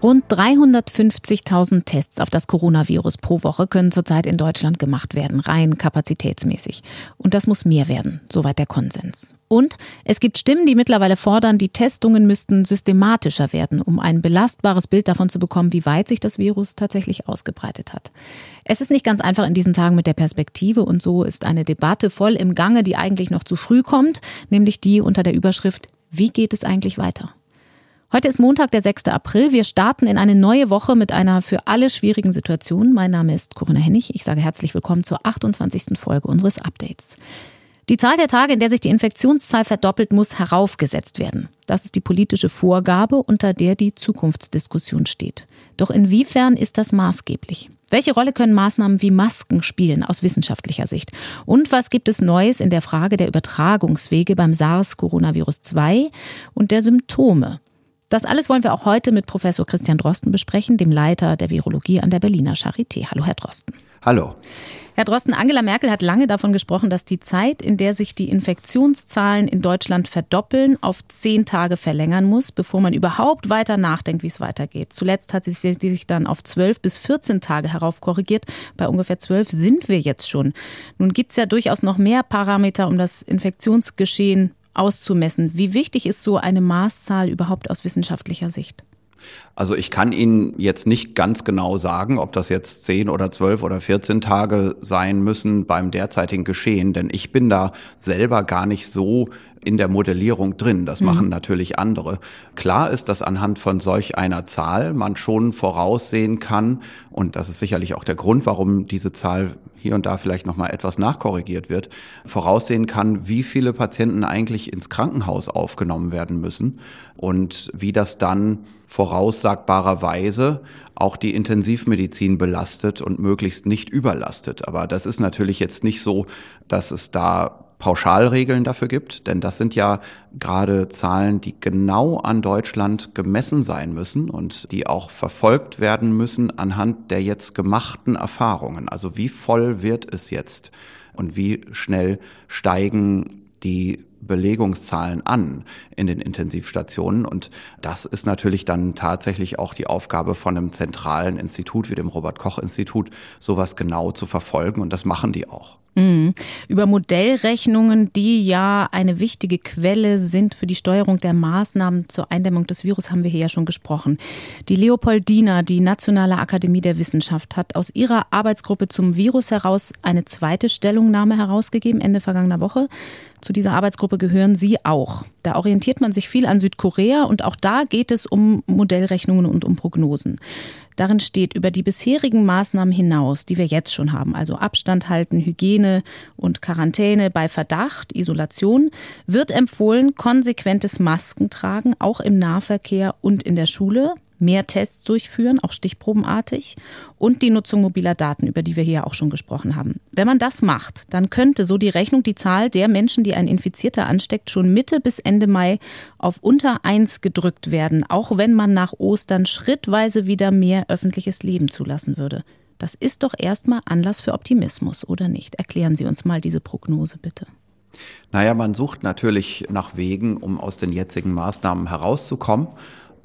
Rund 350.000 Tests auf das Coronavirus pro Woche können zurzeit in Deutschland gemacht werden, rein kapazitätsmäßig. Und das muss mehr werden, soweit der Konsens. Und es gibt Stimmen, die mittlerweile fordern, die Testungen müssten systematischer werden, um ein belastbares Bild davon zu bekommen, wie weit sich das Virus tatsächlich ausgebreitet hat. Es ist nicht ganz einfach in diesen Tagen mit der Perspektive und so ist eine Debatte voll im Gange, die eigentlich noch zu früh kommt, nämlich die unter der Überschrift Wie geht es eigentlich weiter? Heute ist Montag, der 6. April. Wir starten in eine neue Woche mit einer für alle schwierigen Situation. Mein Name ist Corinna Hennig. Ich sage herzlich willkommen zur 28. Folge unseres Updates. Die Zahl der Tage, in der sich die Infektionszahl verdoppelt, muss heraufgesetzt werden. Das ist die politische Vorgabe, unter der die Zukunftsdiskussion steht. Doch inwiefern ist das maßgeblich? Welche Rolle können Maßnahmen wie Masken spielen aus wissenschaftlicher Sicht? Und was gibt es Neues in der Frage der Übertragungswege beim SARS-Coronavirus 2 und der Symptome? Das alles wollen wir auch heute mit Professor Christian Drosten besprechen, dem Leiter der Virologie an der Berliner Charité. Hallo, Herr Drosten. Hallo. Herr Drosten, Angela Merkel hat lange davon gesprochen, dass die Zeit, in der sich die Infektionszahlen in Deutschland verdoppeln, auf zehn Tage verlängern muss, bevor man überhaupt weiter nachdenkt, wie es weitergeht. Zuletzt hat sie sich dann auf zwölf bis 14 Tage heraufkorrigiert. Bei ungefähr zwölf sind wir jetzt schon. Nun gibt es ja durchaus noch mehr Parameter, um das Infektionsgeschehen auszumessen. Wie wichtig ist so eine Maßzahl überhaupt aus wissenschaftlicher Sicht? Also ich kann Ihnen jetzt nicht ganz genau sagen, ob das jetzt 10 oder 12 oder 14 Tage sein müssen beim derzeitigen Geschehen, denn ich bin da selber gar nicht so in der Modellierung drin. Das mhm. machen natürlich andere. Klar ist, dass anhand von solch einer Zahl man schon voraussehen kann, und das ist sicherlich auch der Grund, warum diese Zahl hier und da vielleicht nochmal etwas nachkorrigiert wird, voraussehen kann, wie viele Patienten eigentlich ins Krankenhaus aufgenommen werden müssen und wie das dann voraussagbarerweise auch die Intensivmedizin belastet und möglichst nicht überlastet. Aber das ist natürlich jetzt nicht so, dass es da Pauschalregeln dafür gibt, denn das sind ja gerade Zahlen, die genau an Deutschland gemessen sein müssen und die auch verfolgt werden müssen anhand der jetzt gemachten Erfahrungen. Also wie voll wird es jetzt und wie schnell steigen die Belegungszahlen an in den Intensivstationen. Und das ist natürlich dann tatsächlich auch die Aufgabe von einem zentralen Institut wie dem Robert Koch Institut, sowas genau zu verfolgen. Und das machen die auch. Mhm. Über Modellrechnungen, die ja eine wichtige Quelle sind für die Steuerung der Maßnahmen zur Eindämmung des Virus, haben wir hier ja schon gesprochen. Die Leopoldina, die Nationale Akademie der Wissenschaft, hat aus ihrer Arbeitsgruppe zum Virus heraus eine zweite Stellungnahme herausgegeben, Ende vergangener Woche. Zu dieser Arbeitsgruppe gehören Sie auch. Da orientiert man sich viel an Südkorea und auch da geht es um Modellrechnungen und um Prognosen. Darin steht über die bisherigen Maßnahmen hinaus, die wir jetzt schon haben, also Abstand halten, Hygiene und Quarantäne bei Verdacht, Isolation, wird empfohlen konsequentes Maskentragen, auch im Nahverkehr und in der Schule, mehr Tests durchführen, auch stichprobenartig, und die Nutzung mobiler Daten, über die wir hier auch schon gesprochen haben. Wenn man das macht, dann könnte so die Rechnung die Zahl der Menschen, die ein Infizierter ansteckt, schon Mitte bis Ende Mai auf unter eins gedrückt werden, auch wenn man nach Ostern schrittweise wieder mehr öffentliches Leben zulassen würde. Das ist doch erstmal Anlass für Optimismus, oder nicht? Erklären Sie uns mal diese Prognose bitte. Naja, man sucht natürlich nach Wegen, um aus den jetzigen Maßnahmen herauszukommen.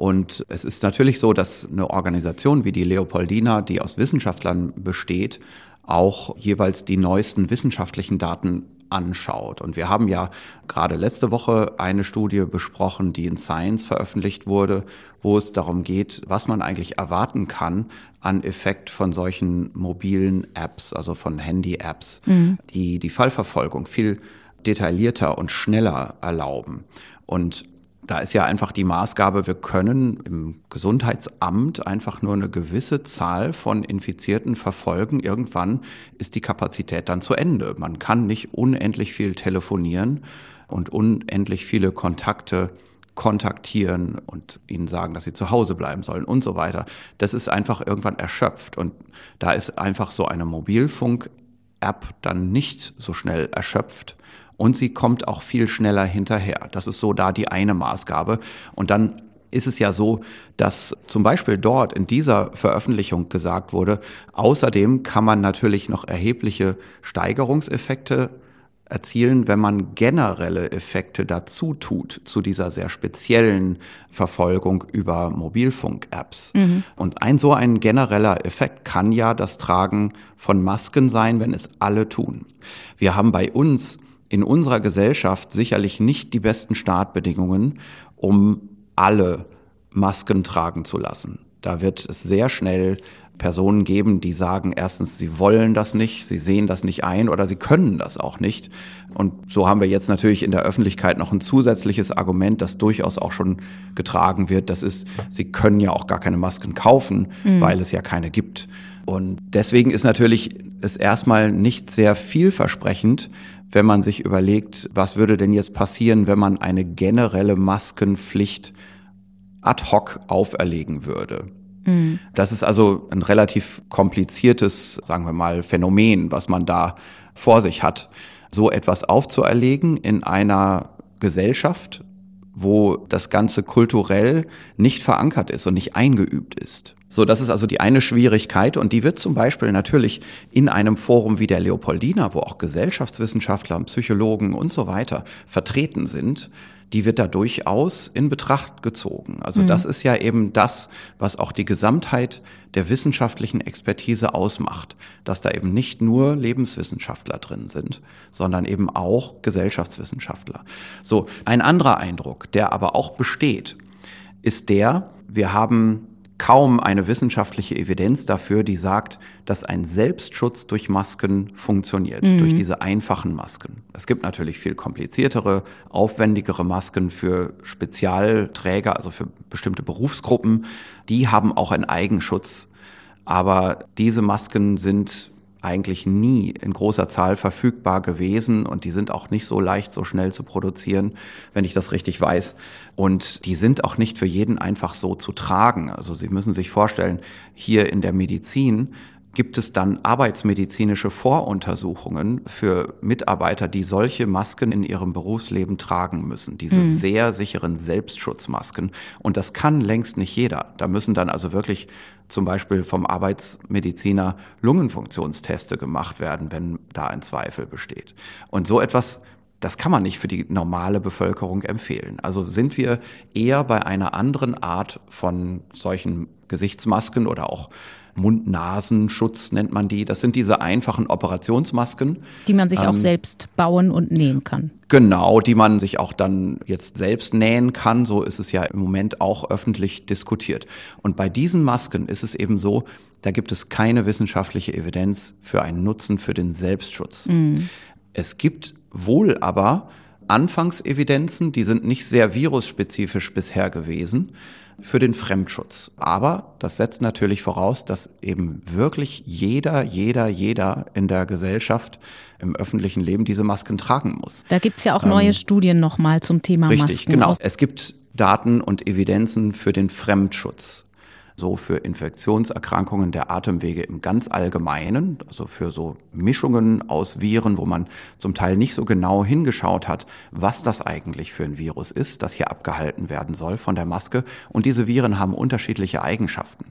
Und es ist natürlich so, dass eine Organisation wie die Leopoldina, die aus Wissenschaftlern besteht, auch jeweils die neuesten wissenschaftlichen Daten anschaut. Und wir haben ja gerade letzte Woche eine Studie besprochen, die in Science veröffentlicht wurde, wo es darum geht, was man eigentlich erwarten kann an Effekt von solchen mobilen Apps, also von Handy-Apps, mhm. die die Fallverfolgung viel detaillierter und schneller erlauben. Und da ist ja einfach die Maßgabe, wir können im Gesundheitsamt einfach nur eine gewisse Zahl von Infizierten verfolgen. Irgendwann ist die Kapazität dann zu Ende. Man kann nicht unendlich viel telefonieren und unendlich viele Kontakte kontaktieren und ihnen sagen, dass sie zu Hause bleiben sollen und so weiter. Das ist einfach irgendwann erschöpft. Und da ist einfach so eine Mobilfunk-App dann nicht so schnell erschöpft und sie kommt auch viel schneller hinterher. Das ist so da die eine Maßgabe. Und dann ist es ja so, dass zum Beispiel dort in dieser Veröffentlichung gesagt wurde, außerdem kann man natürlich noch erhebliche Steigerungseffekte erzielen, wenn man generelle Effekte dazu tut, zu dieser sehr speziellen Verfolgung über Mobilfunk-Apps. Mhm. Und ein so ein genereller Effekt kann ja das Tragen von Masken sein, wenn es alle tun. Wir haben bei uns in unserer Gesellschaft sicherlich nicht die besten Startbedingungen, um alle Masken tragen zu lassen. Da wird es sehr schnell Personen geben, die sagen, erstens, sie wollen das nicht, sie sehen das nicht ein oder sie können das auch nicht. Und so haben wir jetzt natürlich in der Öffentlichkeit noch ein zusätzliches Argument, das durchaus auch schon getragen wird. Das ist, sie können ja auch gar keine Masken kaufen, mhm. weil es ja keine gibt. Und deswegen ist natürlich es erstmal nicht sehr vielversprechend, wenn man sich überlegt, was würde denn jetzt passieren, wenn man eine generelle Maskenpflicht ad hoc auferlegen würde. Mhm. Das ist also ein relativ kompliziertes, sagen wir mal, Phänomen, was man da vor sich hat. So etwas aufzuerlegen in einer Gesellschaft, wo das Ganze kulturell nicht verankert ist und nicht eingeübt ist. So, das ist also die eine Schwierigkeit und die wird zum Beispiel natürlich in einem Forum wie der Leopoldina, wo auch Gesellschaftswissenschaftler, Psychologen und so weiter vertreten sind, die wird da durchaus in Betracht gezogen. Also mhm. das ist ja eben das, was auch die Gesamtheit der wissenschaftlichen Expertise ausmacht, dass da eben nicht nur Lebenswissenschaftler drin sind, sondern eben auch Gesellschaftswissenschaftler. So, ein anderer Eindruck, der aber auch besteht, ist der, wir haben kaum eine wissenschaftliche Evidenz dafür, die sagt, dass ein Selbstschutz durch Masken funktioniert, mhm. durch diese einfachen Masken. Es gibt natürlich viel kompliziertere, aufwendigere Masken für Spezialträger, also für bestimmte Berufsgruppen. Die haben auch einen Eigenschutz. Aber diese Masken sind eigentlich nie in großer Zahl verfügbar gewesen und die sind auch nicht so leicht, so schnell zu produzieren, wenn ich das richtig weiß. Und die sind auch nicht für jeden einfach so zu tragen. Also Sie müssen sich vorstellen, hier in der Medizin gibt es dann arbeitsmedizinische Voruntersuchungen für Mitarbeiter, die solche Masken in ihrem Berufsleben tragen müssen. Diese mhm. sehr sicheren Selbstschutzmasken. Und das kann längst nicht jeder. Da müssen dann also wirklich zum Beispiel vom Arbeitsmediziner Lungenfunktionsteste gemacht werden, wenn da ein Zweifel besteht. Und so etwas das kann man nicht für die normale Bevölkerung empfehlen. Also sind wir eher bei einer anderen Art von solchen Gesichtsmasken oder auch Mund-Nasen-Schutz nennt man die. Das sind diese einfachen Operationsmasken. Die man sich ähm, auch selbst bauen und nähen kann. Genau, die man sich auch dann jetzt selbst nähen kann. So ist es ja im Moment auch öffentlich diskutiert. Und bei diesen Masken ist es eben so, da gibt es keine wissenschaftliche Evidenz für einen Nutzen für den Selbstschutz. Mhm. Es gibt wohl aber Anfangsevidenzen, die sind nicht sehr virusspezifisch bisher gewesen, für den Fremdschutz. Aber das setzt natürlich voraus, dass eben wirklich jeder, jeder, jeder in der Gesellschaft, im öffentlichen Leben diese Masken tragen muss. Da gibt's ja auch neue ähm, Studien nochmal zum Thema richtig, Masken. Richtig, genau. Es gibt Daten und Evidenzen für den Fremdschutz so für Infektionserkrankungen der Atemwege im ganz Allgemeinen, also für so Mischungen aus Viren, wo man zum Teil nicht so genau hingeschaut hat, was das eigentlich für ein Virus ist, das hier abgehalten werden soll von der Maske. Und diese Viren haben unterschiedliche Eigenschaften,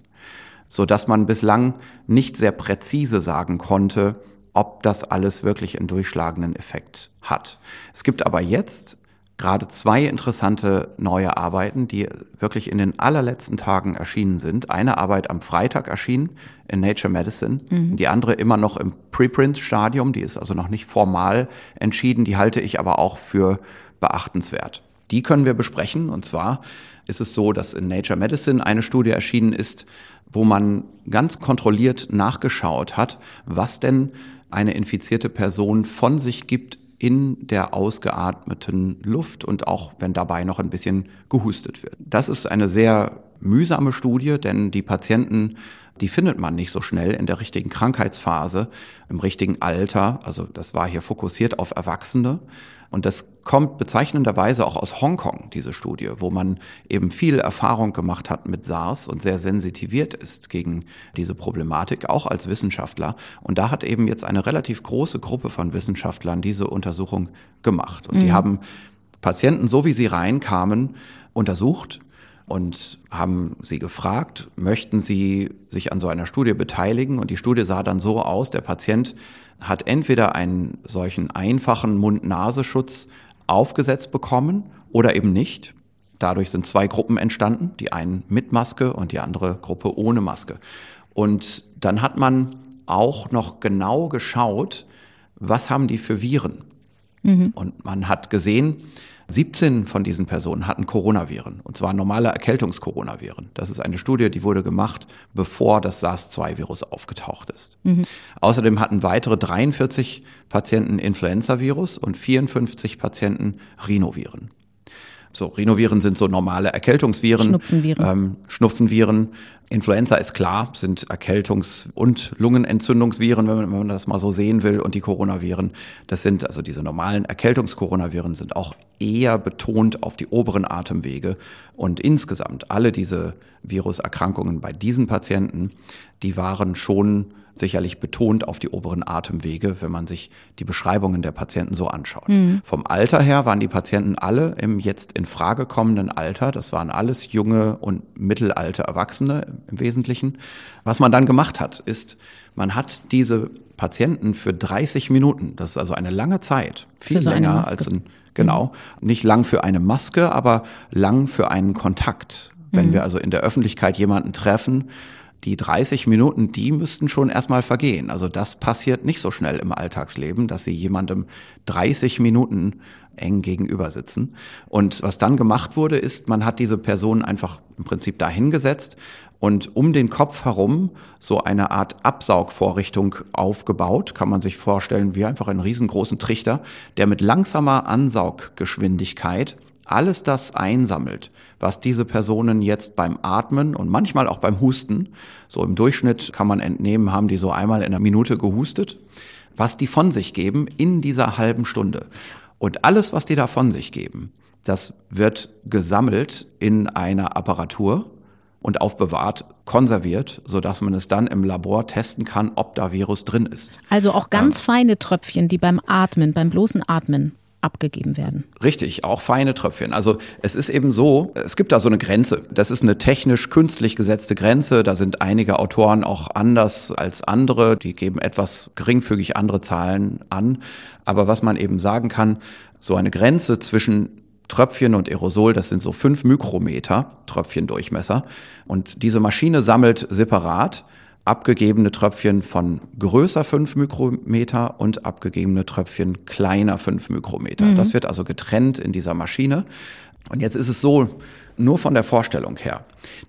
so dass man bislang nicht sehr präzise sagen konnte, ob das alles wirklich einen durchschlagenden Effekt hat. Es gibt aber jetzt gerade zwei interessante neue Arbeiten, die wirklich in den allerletzten Tagen erschienen sind. Eine Arbeit am Freitag erschienen in Nature Medicine, mhm. die andere immer noch im Preprint-Stadium, die ist also noch nicht formal entschieden, die halte ich aber auch für beachtenswert. Die können wir besprechen und zwar ist es so, dass in Nature Medicine eine Studie erschienen ist, wo man ganz kontrolliert nachgeschaut hat, was denn eine infizierte Person von sich gibt in der ausgeatmeten Luft und auch wenn dabei noch ein bisschen gehustet wird. Das ist eine sehr mühsame Studie, denn die Patienten, die findet man nicht so schnell in der richtigen Krankheitsphase, im richtigen Alter. Also das war hier fokussiert auf Erwachsene. Und das kommt bezeichnenderweise auch aus Hongkong, diese Studie, wo man eben viel Erfahrung gemacht hat mit SARS und sehr sensitiviert ist gegen diese Problematik, auch als Wissenschaftler. Und da hat eben jetzt eine relativ große Gruppe von Wissenschaftlern diese Untersuchung gemacht. Und mhm. die haben Patienten, so wie sie reinkamen, untersucht und haben sie gefragt, möchten sie sich an so einer Studie beteiligen? Und die Studie sah dann so aus, der Patient hat entweder einen solchen einfachen Mund-Nasenschutz aufgesetzt bekommen oder eben nicht. Dadurch sind zwei Gruppen entstanden, die einen mit Maske und die andere Gruppe ohne Maske. Und dann hat man auch noch genau geschaut, was haben die für Viren. Mhm. Und man hat gesehen, 17 von diesen Personen hatten Coronaviren, und zwar normale Erkältungskoronaviren. Das ist eine Studie, die wurde gemacht, bevor das SARS-2-Virus aufgetaucht ist. Mhm. Außerdem hatten weitere 43 Patienten Influenza-Virus und 54 Patienten Rhinoviren. So, Rhinoviren sind so normale Erkältungsviren. Schnupfenviren. Ähm, Schnupfenviren. Influenza ist klar, sind Erkältungs- und Lungenentzündungsviren, wenn man, wenn man das mal so sehen will. Und die Coronaviren, das sind also diese normalen Erkältungskoronaviren, sind auch eher betont auf die oberen Atemwege. Und insgesamt alle diese Viruserkrankungen bei diesen Patienten, die waren schon sicherlich betont auf die oberen Atemwege, wenn man sich die Beschreibungen der Patienten so anschaut. Mhm. Vom Alter her waren die Patienten alle im jetzt in Frage kommenden Alter. Das waren alles junge und mittelalte Erwachsene im Wesentlichen. Was man dann gemacht hat, ist, man hat diese Patienten für 30 Minuten, das ist also eine lange Zeit, viel so länger als ein, genau, mhm. nicht lang für eine Maske, aber lang für einen Kontakt. Wenn mhm. wir also in der Öffentlichkeit jemanden treffen, die 30 Minuten, die müssten schon erstmal vergehen. Also das passiert nicht so schnell im Alltagsleben, dass sie jemandem 30 Minuten eng gegenüber sitzen. Und was dann gemacht wurde, ist, man hat diese Person einfach im Prinzip dahingesetzt und um den Kopf herum so eine Art Absaugvorrichtung aufgebaut, kann man sich vorstellen, wie einfach einen riesengroßen Trichter, der mit langsamer Ansauggeschwindigkeit alles das einsammelt, was diese Personen jetzt beim Atmen und manchmal auch beim Husten, so im Durchschnitt kann man entnehmen, haben die so einmal in einer Minute gehustet, was die von sich geben in dieser halben Stunde. Und alles, was die da von sich geben, das wird gesammelt in einer Apparatur und aufbewahrt, konserviert, sodass man es dann im Labor testen kann, ob da Virus drin ist. Also auch ganz ähm, feine Tröpfchen, die beim Atmen, beim bloßen Atmen abgegeben werden. Richtig, auch feine Tröpfchen. Also es ist eben so, es gibt da so eine Grenze. Das ist eine technisch künstlich gesetzte Grenze. Da sind einige Autoren auch anders als andere. Die geben etwas geringfügig andere Zahlen an. Aber was man eben sagen kann, so eine Grenze zwischen Tröpfchen und Aerosol, das sind so fünf Mikrometer Tröpfchendurchmesser. Und diese Maschine sammelt separat abgegebene Tröpfchen von größer 5 Mikrometer und abgegebene Tröpfchen kleiner 5 Mikrometer. Mhm. Das wird also getrennt in dieser Maschine. Und jetzt ist es so, nur von der Vorstellung her,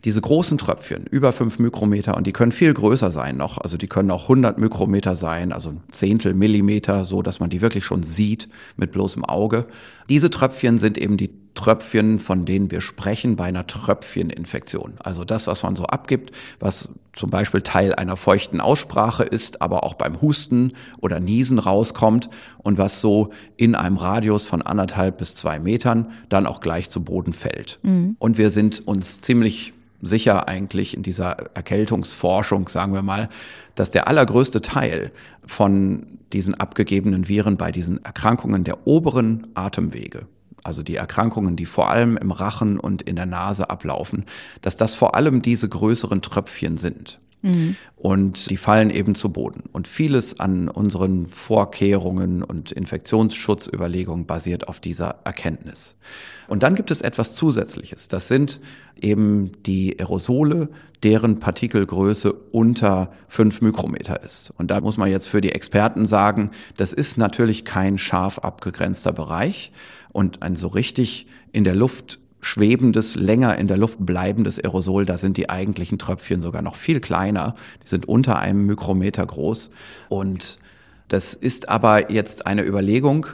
diese großen Tröpfchen, über 5 Mikrometer, und die können viel größer sein noch, also die können auch 100 Mikrometer sein, also ein Zehntel Millimeter, so dass man die wirklich schon sieht mit bloßem Auge. Diese Tröpfchen sind eben die Tröpfchen, von denen wir sprechen bei einer Tröpfcheninfektion. Also das, was man so abgibt, was zum Beispiel Teil einer feuchten Aussprache ist, aber auch beim Husten oder Niesen rauskommt und was so in einem Radius von anderthalb bis zwei Metern dann auch gleich zu Boden fällt. Mhm. Und wir sind uns ziemlich sicher eigentlich in dieser Erkältungsforschung, sagen wir mal, dass der allergrößte Teil von diesen abgegebenen Viren bei diesen Erkrankungen der oberen Atemwege, also die Erkrankungen, die vor allem im Rachen und in der Nase ablaufen, dass das vor allem diese größeren Tröpfchen sind. Mhm. Und die fallen eben zu Boden. Und vieles an unseren Vorkehrungen und Infektionsschutzüberlegungen basiert auf dieser Erkenntnis. Und dann gibt es etwas Zusätzliches. Das sind eben die Aerosole, deren Partikelgröße unter fünf Mikrometer ist. Und da muss man jetzt für die Experten sagen, das ist natürlich kein scharf abgegrenzter Bereich. Und ein so richtig in der Luft schwebendes, länger in der Luft bleibendes Aerosol, da sind die eigentlichen Tröpfchen sogar noch viel kleiner. Die sind unter einem Mikrometer groß. Und das ist aber jetzt eine Überlegung,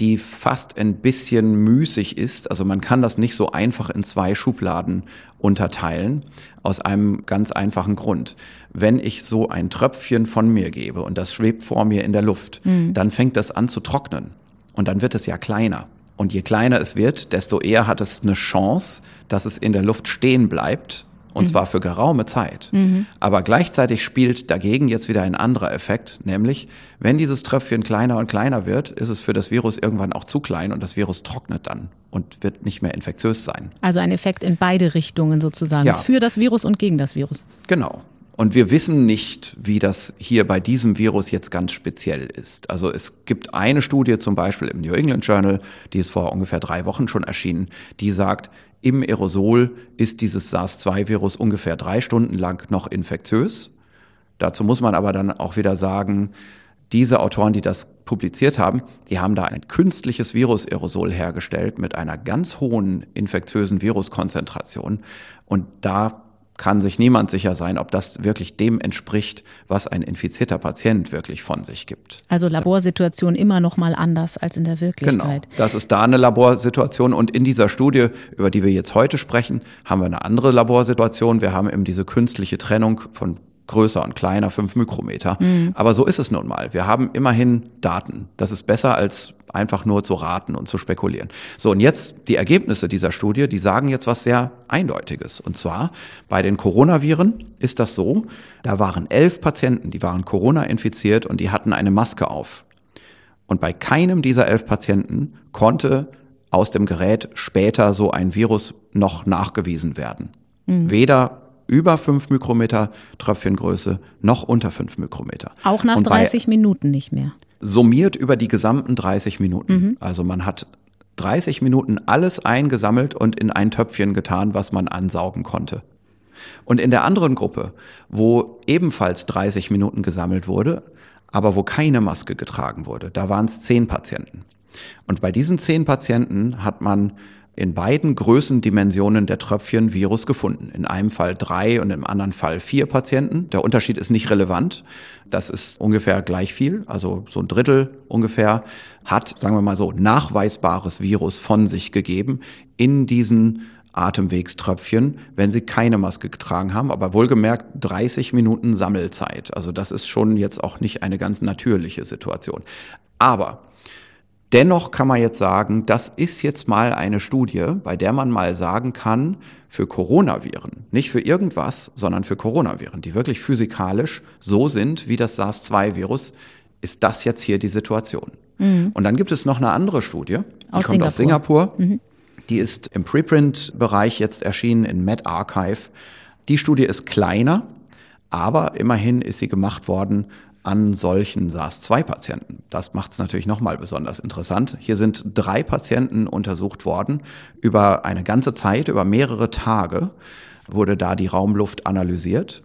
die fast ein bisschen müßig ist. Also man kann das nicht so einfach in zwei Schubladen unterteilen, aus einem ganz einfachen Grund. Wenn ich so ein Tröpfchen von mir gebe und das schwebt vor mir in der Luft, mhm. dann fängt das an zu trocknen und dann wird es ja kleiner. Und je kleiner es wird, desto eher hat es eine Chance, dass es in der Luft stehen bleibt und mhm. zwar für geraume Zeit. Mhm. Aber gleichzeitig spielt dagegen jetzt wieder ein anderer Effekt, nämlich wenn dieses Tröpfchen kleiner und kleiner wird, ist es für das Virus irgendwann auch zu klein und das Virus trocknet dann und wird nicht mehr infektiös sein. Also ein Effekt in beide Richtungen sozusagen, ja. für das Virus und gegen das Virus. Genau. Und wir wissen nicht, wie das hier bei diesem Virus jetzt ganz speziell ist. Also es gibt eine Studie zum Beispiel im New England Journal, die ist vor ungefähr drei Wochen schon erschienen, die sagt, im Aerosol ist dieses SARS-2-Virus ungefähr drei Stunden lang noch infektiös. Dazu muss man aber dann auch wieder sagen, diese Autoren, die das publiziert haben, die haben da ein künstliches Virus-Aerosol hergestellt mit einer ganz hohen infektiösen Viruskonzentration. Und da kann sich niemand sicher sein, ob das wirklich dem entspricht, was ein infizierter Patient wirklich von sich gibt. Also Laborsituation immer noch mal anders als in der Wirklichkeit. Genau, das ist da eine Laborsituation und in dieser Studie, über die wir jetzt heute sprechen, haben wir eine andere Laborsituation. Wir haben eben diese künstliche Trennung von größer und kleiner, fünf Mikrometer. Mhm. Aber so ist es nun mal. Wir haben immerhin Daten. Das ist besser als einfach nur zu raten und zu spekulieren. So, und jetzt die Ergebnisse dieser Studie, die sagen jetzt was sehr Eindeutiges. Und zwar bei den Coronaviren ist das so, da waren elf Patienten, die waren Corona infiziert und die hatten eine Maske auf. Und bei keinem dieser elf Patienten konnte aus dem Gerät später so ein Virus noch nachgewiesen werden. Mhm. Weder über 5 Mikrometer Tröpfchengröße noch unter 5 Mikrometer. Auch nach 30 Minuten nicht mehr. Summiert über die gesamten 30 Minuten. Mhm. Also man hat 30 Minuten alles eingesammelt und in ein Töpfchen getan, was man ansaugen konnte. Und in der anderen Gruppe, wo ebenfalls 30 Minuten gesammelt wurde, aber wo keine Maske getragen wurde, da waren es zehn Patienten. Und bei diesen zehn Patienten hat man in beiden Größendimensionen der Tröpfchen Virus gefunden. In einem Fall drei und im anderen Fall vier Patienten. Der Unterschied ist nicht relevant. Das ist ungefähr gleich viel, also so ein Drittel ungefähr hat, sagen wir mal so, nachweisbares Virus von sich gegeben in diesen Atemwegströpfchen, wenn sie keine Maske getragen haben, aber wohlgemerkt 30 Minuten Sammelzeit. Also das ist schon jetzt auch nicht eine ganz natürliche Situation. Aber Dennoch kann man jetzt sagen, das ist jetzt mal eine Studie, bei der man mal sagen kann, für Coronaviren, nicht für irgendwas, sondern für Coronaviren, die wirklich physikalisch so sind wie das SARS-2-Virus, ist das jetzt hier die Situation. Mhm. Und dann gibt es noch eine andere Studie, die aus kommt Singapur. aus Singapur. Mhm. Die ist im Preprint-Bereich jetzt erschienen in MedArchive. Die Studie ist kleiner, aber immerhin ist sie gemacht worden an solchen SARS-2-Patienten. Das macht es natürlich nochmal besonders interessant. Hier sind drei Patienten untersucht worden. Über eine ganze Zeit, über mehrere Tage wurde da die Raumluft analysiert.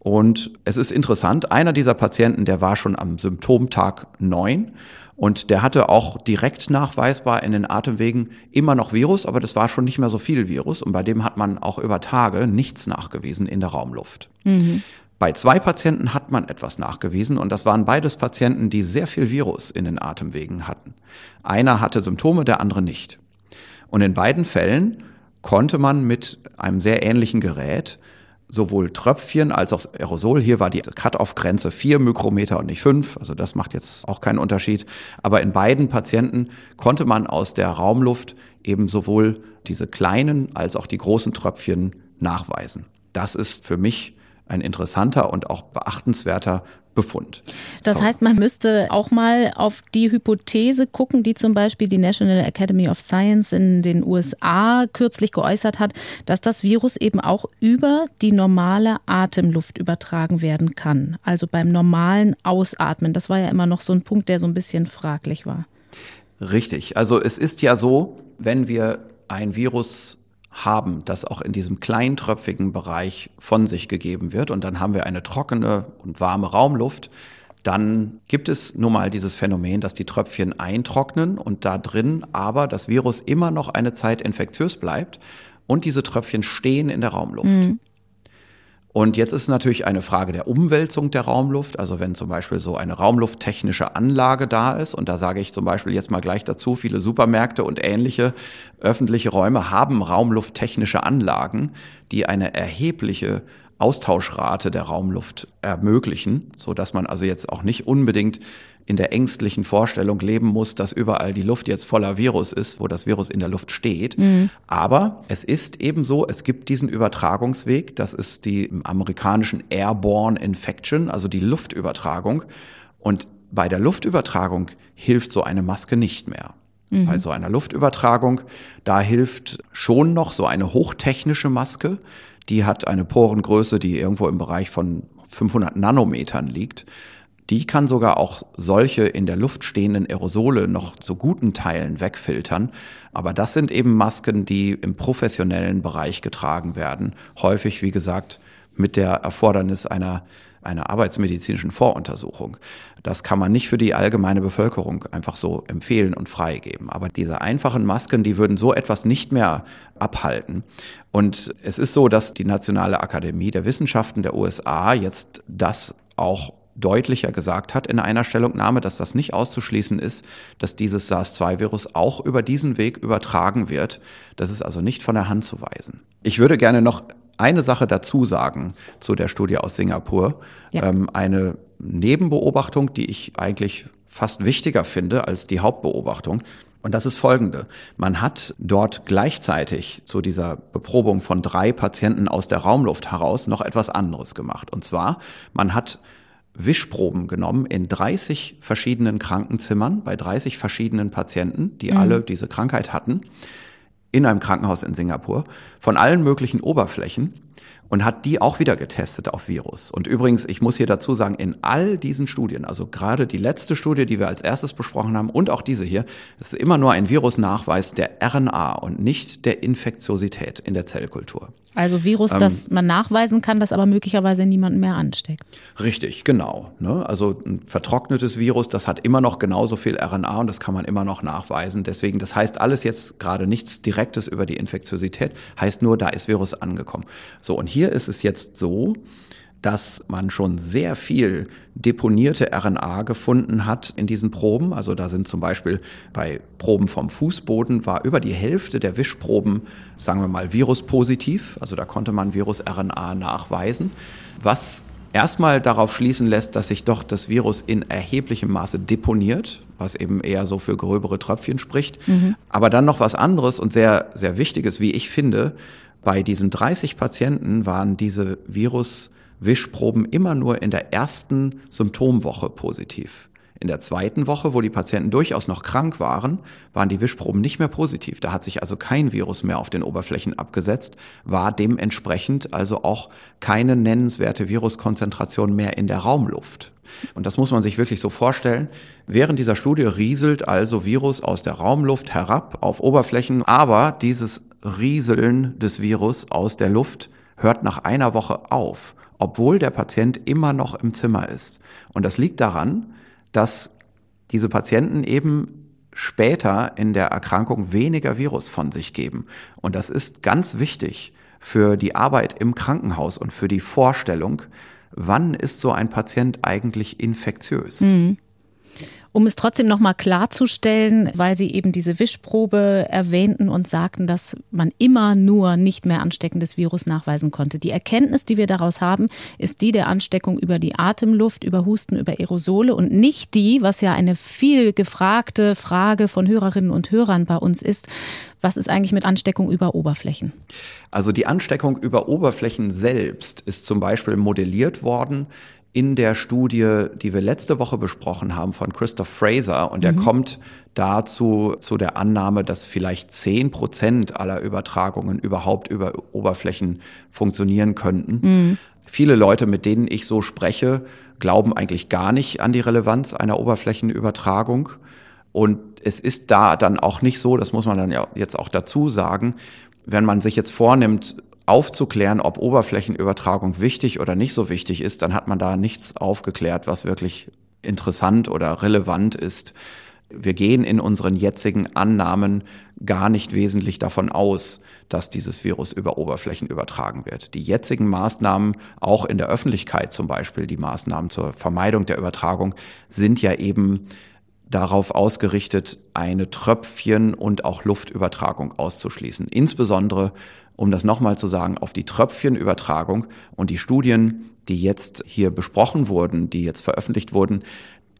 Und es ist interessant, einer dieser Patienten, der war schon am Symptomtag neun und der hatte auch direkt nachweisbar in den Atemwegen immer noch Virus, aber das war schon nicht mehr so viel Virus. Und bei dem hat man auch über Tage nichts nachgewiesen in der Raumluft. Mhm. Bei zwei Patienten hat man etwas nachgewiesen und das waren beides Patienten, die sehr viel Virus in den Atemwegen hatten. Einer hatte Symptome, der andere nicht. Und in beiden Fällen konnte man mit einem sehr ähnlichen Gerät sowohl Tröpfchen als auch Aerosol. Hier war die Cut-off-Grenze vier Mikrometer und nicht fünf. Also das macht jetzt auch keinen Unterschied. Aber in beiden Patienten konnte man aus der Raumluft eben sowohl diese kleinen als auch die großen Tröpfchen nachweisen. Das ist für mich ein interessanter und auch beachtenswerter Befund. Das so. heißt, man müsste auch mal auf die Hypothese gucken, die zum Beispiel die National Academy of Science in den USA kürzlich geäußert hat, dass das Virus eben auch über die normale Atemluft übertragen werden kann. Also beim normalen Ausatmen. Das war ja immer noch so ein Punkt, der so ein bisschen fraglich war. Richtig. Also es ist ja so, wenn wir ein Virus haben, das auch in diesem kleintröpfigen Bereich von sich gegeben wird. Und dann haben wir eine trockene und warme Raumluft. Dann gibt es nun mal dieses Phänomen, dass die Tröpfchen eintrocknen und da drin aber das Virus immer noch eine Zeit infektiös bleibt und diese Tröpfchen stehen in der Raumluft. Mhm. Und jetzt ist natürlich eine Frage der Umwälzung der Raumluft. Also wenn zum Beispiel so eine raumlufttechnische Anlage da ist, und da sage ich zum Beispiel jetzt mal gleich dazu, viele Supermärkte und ähnliche öffentliche Räume haben raumlufttechnische Anlagen, die eine erhebliche Austauschrate der Raumluft ermöglichen, so dass man also jetzt auch nicht unbedingt in der ängstlichen Vorstellung leben muss, dass überall die Luft jetzt voller Virus ist, wo das Virus in der Luft steht. Mhm. Aber es ist eben so, es gibt diesen Übertragungsweg, das ist die im amerikanischen Airborne Infection, also die Luftübertragung. Und bei der Luftübertragung hilft so eine Maske nicht mehr. Mhm. Bei so einer Luftübertragung, da hilft schon noch so eine hochtechnische Maske. Die hat eine Porengröße, die irgendwo im Bereich von 500 Nanometern liegt. Die kann sogar auch solche in der Luft stehenden Aerosole noch zu guten Teilen wegfiltern. Aber das sind eben Masken, die im professionellen Bereich getragen werden. Häufig, wie gesagt, mit der Erfordernis einer, einer arbeitsmedizinischen Voruntersuchung. Das kann man nicht für die allgemeine Bevölkerung einfach so empfehlen und freigeben. Aber diese einfachen Masken, die würden so etwas nicht mehr abhalten. Und es ist so, dass die Nationale Akademie der Wissenschaften der USA jetzt das auch deutlicher gesagt hat in einer Stellungnahme, dass das nicht auszuschließen ist, dass dieses SARS-2-Virus auch über diesen Weg übertragen wird. Das ist also nicht von der Hand zu weisen. Ich würde gerne noch eine Sache dazu sagen zu der Studie aus Singapur. Ja. Ähm, eine Nebenbeobachtung, die ich eigentlich fast wichtiger finde als die Hauptbeobachtung. Und das ist folgende. Man hat dort gleichzeitig zu dieser Beprobung von drei Patienten aus der Raumluft heraus noch etwas anderes gemacht. Und zwar, man hat Wischproben genommen in 30 verschiedenen Krankenzimmern bei 30 verschiedenen Patienten, die mhm. alle diese Krankheit hatten, in einem Krankenhaus in Singapur, von allen möglichen Oberflächen und hat die auch wieder getestet auf Virus. Und übrigens, ich muss hier dazu sagen, in all diesen Studien, also gerade die letzte Studie, die wir als erstes besprochen haben und auch diese hier, ist immer nur ein Virusnachweis der RNA und nicht der Infektiosität in der Zellkultur. Also Virus, ähm, das man nachweisen kann, das aber möglicherweise niemanden mehr ansteckt. Richtig, genau. Ne? Also ein vertrocknetes Virus, das hat immer noch genauso viel RNA und das kann man immer noch nachweisen. Deswegen, das heißt alles jetzt gerade nichts Direktes über die Infektiosität, heißt nur, da ist Virus angekommen. So, und hier ist es jetzt so, dass man schon sehr viel deponierte RNA gefunden hat in diesen Proben. Also da sind zum Beispiel bei Proben vom Fußboden war über die Hälfte der Wischproben, sagen wir mal, viruspositiv. Also da konnte man Virus-RNA nachweisen, was erstmal darauf schließen lässt, dass sich doch das Virus in erheblichem Maße deponiert, was eben eher so für gröbere Tröpfchen spricht. Mhm. Aber dann noch was anderes und sehr, sehr Wichtiges, wie ich finde. Bei diesen 30 Patienten waren diese Virus Wischproben immer nur in der ersten Symptomwoche positiv. In der zweiten Woche, wo die Patienten durchaus noch krank waren, waren die Wischproben nicht mehr positiv. Da hat sich also kein Virus mehr auf den Oberflächen abgesetzt, war dementsprechend also auch keine nennenswerte Viruskonzentration mehr in der Raumluft. Und das muss man sich wirklich so vorstellen. Während dieser Studie rieselt also Virus aus der Raumluft herab auf Oberflächen, aber dieses Rieseln des Virus aus der Luft hört nach einer Woche auf obwohl der Patient immer noch im Zimmer ist. Und das liegt daran, dass diese Patienten eben später in der Erkrankung weniger Virus von sich geben. Und das ist ganz wichtig für die Arbeit im Krankenhaus und für die Vorstellung, wann ist so ein Patient eigentlich infektiös. Mhm. Um es trotzdem nochmal klarzustellen, weil Sie eben diese Wischprobe erwähnten und sagten, dass man immer nur nicht mehr ansteckendes Virus nachweisen konnte. Die Erkenntnis, die wir daraus haben, ist die der Ansteckung über die Atemluft, über Husten, über Aerosole und nicht die, was ja eine viel gefragte Frage von Hörerinnen und Hörern bei uns ist, was ist eigentlich mit Ansteckung über Oberflächen? Also die Ansteckung über Oberflächen selbst ist zum Beispiel modelliert worden in der Studie, die wir letzte Woche besprochen haben von Christoph Fraser und er mhm. kommt dazu zu der Annahme, dass vielleicht zehn Prozent aller Übertragungen überhaupt über Oberflächen funktionieren könnten. Mhm. Viele Leute, mit denen ich so spreche, glauben eigentlich gar nicht an die Relevanz einer Oberflächenübertragung. Und es ist da dann auch nicht so, das muss man dann ja jetzt auch dazu sagen, wenn man sich jetzt vornimmt, aufzuklären, ob Oberflächenübertragung wichtig oder nicht so wichtig ist, dann hat man da nichts aufgeklärt, was wirklich interessant oder relevant ist. Wir gehen in unseren jetzigen Annahmen gar nicht wesentlich davon aus, dass dieses Virus über Oberflächen übertragen wird. Die jetzigen Maßnahmen, auch in der Öffentlichkeit zum Beispiel, die Maßnahmen zur Vermeidung der Übertragung, sind ja eben darauf ausgerichtet, eine Tröpfchen- und auch Luftübertragung auszuschließen. Insbesondere, um das nochmal zu sagen, auf die Tröpfchenübertragung und die Studien, die jetzt hier besprochen wurden, die jetzt veröffentlicht wurden,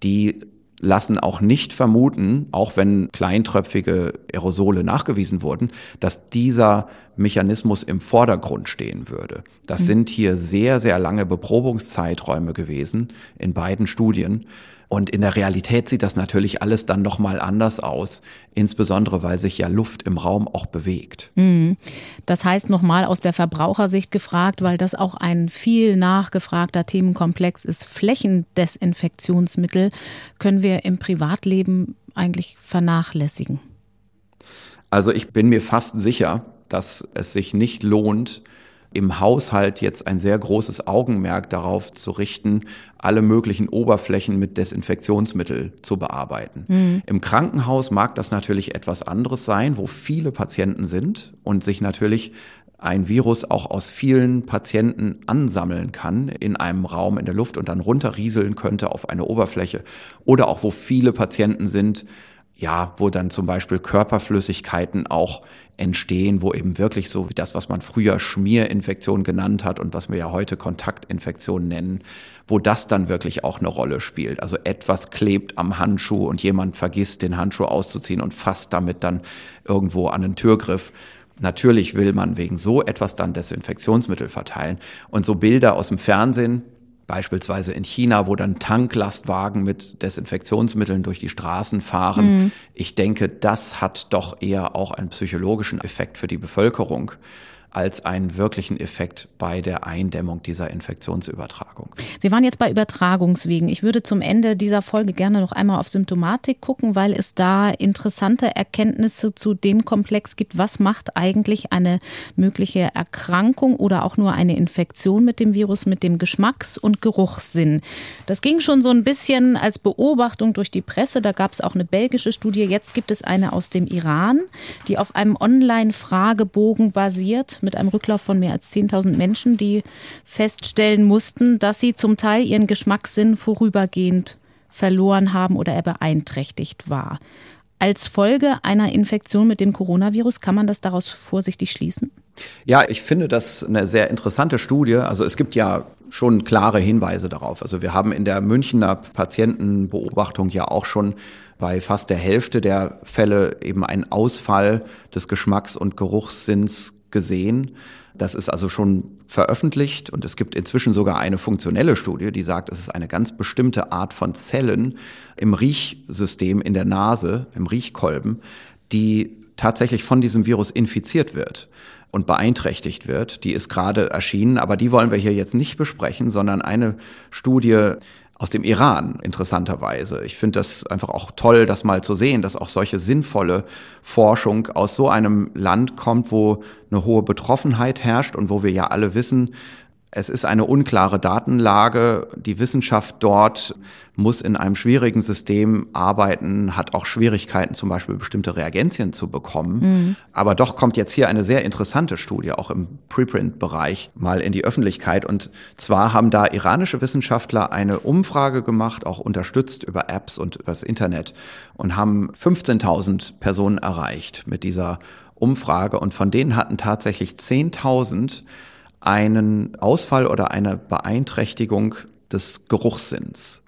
die lassen auch nicht vermuten, auch wenn kleintröpfige Aerosole nachgewiesen wurden, dass dieser Mechanismus im Vordergrund stehen würde. Das mhm. sind hier sehr, sehr lange Beprobungszeiträume gewesen in beiden Studien. Und in der Realität sieht das natürlich alles dann nochmal anders aus, insbesondere weil sich ja Luft im Raum auch bewegt. Mhm. Das heißt nochmal aus der Verbrauchersicht gefragt, weil das auch ein viel nachgefragter Themenkomplex ist, Flächendesinfektionsmittel können wir im Privatleben eigentlich vernachlässigen. Also ich bin mir fast sicher, dass es sich nicht lohnt, im Haushalt jetzt ein sehr großes Augenmerk darauf zu richten, alle möglichen Oberflächen mit Desinfektionsmittel zu bearbeiten. Mhm. Im Krankenhaus mag das natürlich etwas anderes sein, wo viele Patienten sind und sich natürlich ein Virus auch aus vielen Patienten ansammeln kann in einem Raum in der Luft und dann runterrieseln könnte auf eine Oberfläche. Oder auch wo viele Patienten sind, ja, wo dann zum Beispiel Körperflüssigkeiten auch entstehen, wo eben wirklich so wie das, was man früher Schmierinfektion genannt hat und was wir ja heute Kontaktinfektion nennen, wo das dann wirklich auch eine Rolle spielt. Also etwas klebt am Handschuh und jemand vergisst, den Handschuh auszuziehen und fasst damit dann irgendwo an den Türgriff. Natürlich will man wegen so etwas dann Desinfektionsmittel verteilen. Und so Bilder aus dem Fernsehen, Beispielsweise in China, wo dann Tanklastwagen mit Desinfektionsmitteln durch die Straßen fahren. Mhm. Ich denke, das hat doch eher auch einen psychologischen Effekt für die Bevölkerung als einen wirklichen Effekt bei der Eindämmung dieser Infektionsübertragung. Wir waren jetzt bei Übertragungswegen. Ich würde zum Ende dieser Folge gerne noch einmal auf Symptomatik gucken, weil es da interessante Erkenntnisse zu dem Komplex gibt. Was macht eigentlich eine mögliche Erkrankung oder auch nur eine Infektion mit dem Virus mit dem Geschmacks- und Geruchssinn? Das ging schon so ein bisschen als Beobachtung durch die Presse. Da gab es auch eine belgische Studie. Jetzt gibt es eine aus dem Iran, die auf einem Online-Fragebogen basiert mit einem Rücklauf von mehr als 10.000 Menschen, die feststellen mussten, dass sie zum Teil ihren Geschmackssinn vorübergehend verloren haben oder er beeinträchtigt war. Als Folge einer Infektion mit dem Coronavirus kann man das daraus vorsichtig schließen? Ja, ich finde das eine sehr interessante Studie. Also es gibt ja schon klare Hinweise darauf. Also wir haben in der Münchner Patientenbeobachtung ja auch schon bei fast der Hälfte der Fälle eben einen Ausfall des Geschmacks- und Geruchssinns gesehen. Das ist also schon veröffentlicht und es gibt inzwischen sogar eine funktionelle Studie, die sagt, es ist eine ganz bestimmte Art von Zellen im Riechsystem in der Nase, im Riechkolben, die tatsächlich von diesem Virus infiziert wird und beeinträchtigt wird. Die ist gerade erschienen, aber die wollen wir hier jetzt nicht besprechen, sondern eine Studie aus dem Iran, interessanterweise. Ich finde das einfach auch toll, das mal zu sehen, dass auch solche sinnvolle Forschung aus so einem Land kommt, wo eine hohe Betroffenheit herrscht und wo wir ja alle wissen, es ist eine unklare Datenlage. Die Wissenschaft dort muss in einem schwierigen System arbeiten, hat auch Schwierigkeiten, zum Beispiel bestimmte Reagenzien zu bekommen. Mhm. Aber doch kommt jetzt hier eine sehr interessante Studie, auch im Preprint-Bereich, mal in die Öffentlichkeit. Und zwar haben da iranische Wissenschaftler eine Umfrage gemacht, auch unterstützt über Apps und übers Internet und haben 15.000 Personen erreicht mit dieser Umfrage. Und von denen hatten tatsächlich 10.000 einen Ausfall oder eine Beeinträchtigung des Geruchssinns.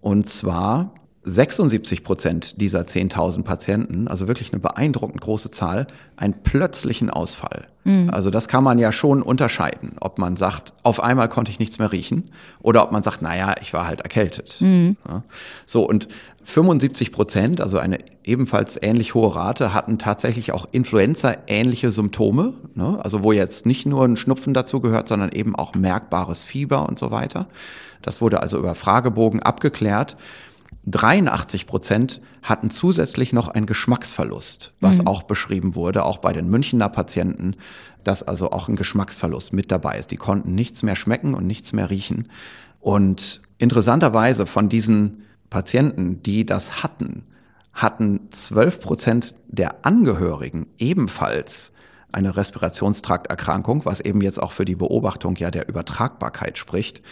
Und zwar 76 Prozent dieser 10.000 Patienten, also wirklich eine beeindruckend große Zahl, einen plötzlichen Ausfall. Mhm. Also das kann man ja schon unterscheiden, ob man sagt, auf einmal konnte ich nichts mehr riechen oder ob man sagt, naja, ich war halt erkältet. Mhm. Ja. So, und 75 Prozent, also eine ebenfalls ähnlich hohe Rate, hatten tatsächlich auch Influenza-ähnliche Symptome, ne? also wo jetzt nicht nur ein Schnupfen dazu gehört, sondern eben auch merkbares Fieber und so weiter. Das wurde also über Fragebogen abgeklärt. 83 Prozent hatten zusätzlich noch einen Geschmacksverlust, was mhm. auch beschrieben wurde, auch bei den Münchner Patienten, dass also auch ein Geschmacksverlust mit dabei ist. Die konnten nichts mehr schmecken und nichts mehr riechen. Und interessanterweise von diesen Patienten, die das hatten, hatten 12 Prozent der Angehörigen ebenfalls eine Respirationstrakterkrankung, was eben jetzt auch für die Beobachtung ja der Übertragbarkeit spricht.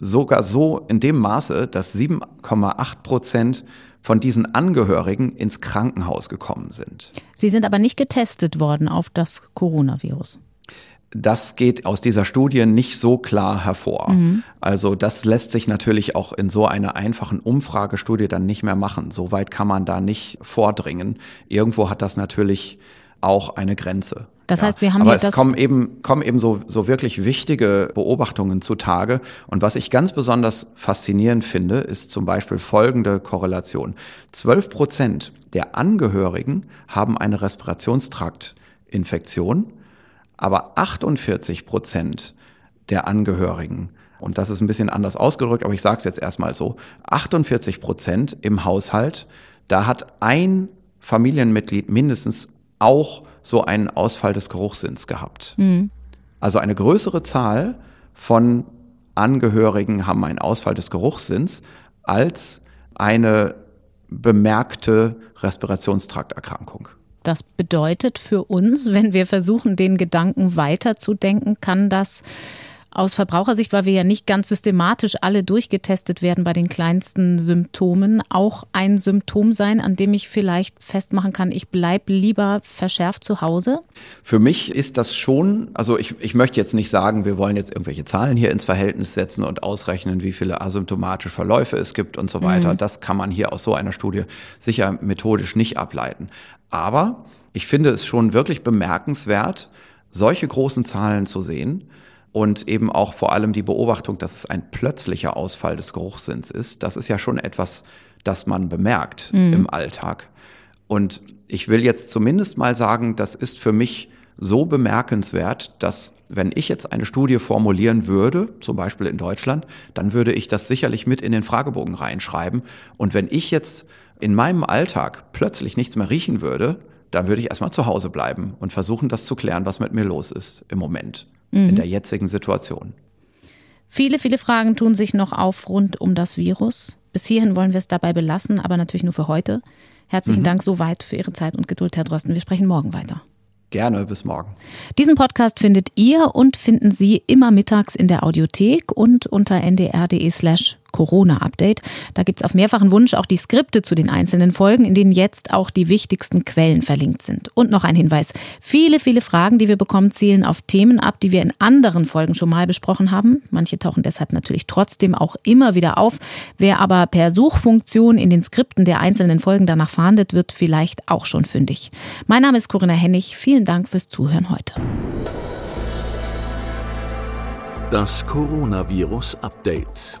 Sogar so in dem Maße, dass 7,8 Prozent von diesen Angehörigen ins Krankenhaus gekommen sind. Sie sind aber nicht getestet worden auf das Coronavirus. Das geht aus dieser Studie nicht so klar hervor. Mhm. Also das lässt sich natürlich auch in so einer einfachen Umfragestudie dann nicht mehr machen. So weit kann man da nicht vordringen. Irgendwo hat das natürlich auch eine Grenze. Das heißt, wir haben Aber es kommen eben, kommen eben so, so wirklich wichtige Beobachtungen zutage. Und was ich ganz besonders faszinierend finde, ist zum Beispiel folgende Korrelation. Zwölf Prozent der Angehörigen haben eine Respirationstraktinfektion, aber 48 Prozent der Angehörigen und das ist ein bisschen anders ausgedrückt, aber ich sage es jetzt erstmal so, 48 Prozent im Haushalt, da hat ein Familienmitglied mindestens auch so einen Ausfall des Geruchssinns gehabt. Mhm. Also eine größere Zahl von Angehörigen haben einen Ausfall des Geruchssinns als eine bemerkte Respirationstrakterkrankung. Das bedeutet für uns, wenn wir versuchen, den Gedanken weiterzudenken, kann das aus Verbrauchersicht, weil wir ja nicht ganz systematisch alle durchgetestet werden bei den kleinsten Symptomen, auch ein Symptom sein, an dem ich vielleicht festmachen kann, ich bleibe lieber verschärft zu Hause? Für mich ist das schon, also ich, ich möchte jetzt nicht sagen, wir wollen jetzt irgendwelche Zahlen hier ins Verhältnis setzen und ausrechnen, wie viele asymptomatische Verläufe es gibt und so weiter. Mhm. Das kann man hier aus so einer Studie sicher methodisch nicht ableiten. Aber ich finde es schon wirklich bemerkenswert, solche großen Zahlen zu sehen und eben auch vor allem die Beobachtung, dass es ein plötzlicher Ausfall des Geruchssinns ist. Das ist ja schon etwas, das man bemerkt mhm. im Alltag. Und ich will jetzt zumindest mal sagen, das ist für mich so bemerkenswert, dass wenn ich jetzt eine Studie formulieren würde, zum Beispiel in Deutschland, dann würde ich das sicherlich mit in den Fragebogen reinschreiben. Und wenn ich jetzt in meinem Alltag plötzlich nichts mehr riechen würde, dann würde ich erstmal zu Hause bleiben und versuchen, das zu klären, was mit mir los ist im Moment mhm. in der jetzigen Situation. Viele, viele Fragen tun sich noch auf rund um das Virus. Bis hierhin wollen wir es dabei belassen, aber natürlich nur für heute. Herzlichen mhm. Dank soweit für Ihre Zeit und Geduld, Herr Drosten. Wir sprechen morgen weiter. Gerne, bis morgen. Diesen Podcast findet ihr und finden Sie immer mittags in der Audiothek und unter ndr.de slash Corona-Update. Da gibt es auf mehrfachen Wunsch auch die Skripte zu den einzelnen Folgen, in denen jetzt auch die wichtigsten Quellen verlinkt sind. Und noch ein Hinweis. Viele, viele Fragen, die wir bekommen, zielen auf Themen ab, die wir in anderen Folgen schon mal besprochen haben. Manche tauchen deshalb natürlich trotzdem auch immer wieder auf. Wer aber per Suchfunktion in den Skripten der einzelnen Folgen danach fahndet, wird vielleicht auch schon fündig. Mein Name ist Corinna Hennig. Vielen Dank fürs Zuhören heute. Das Coronavirus Update.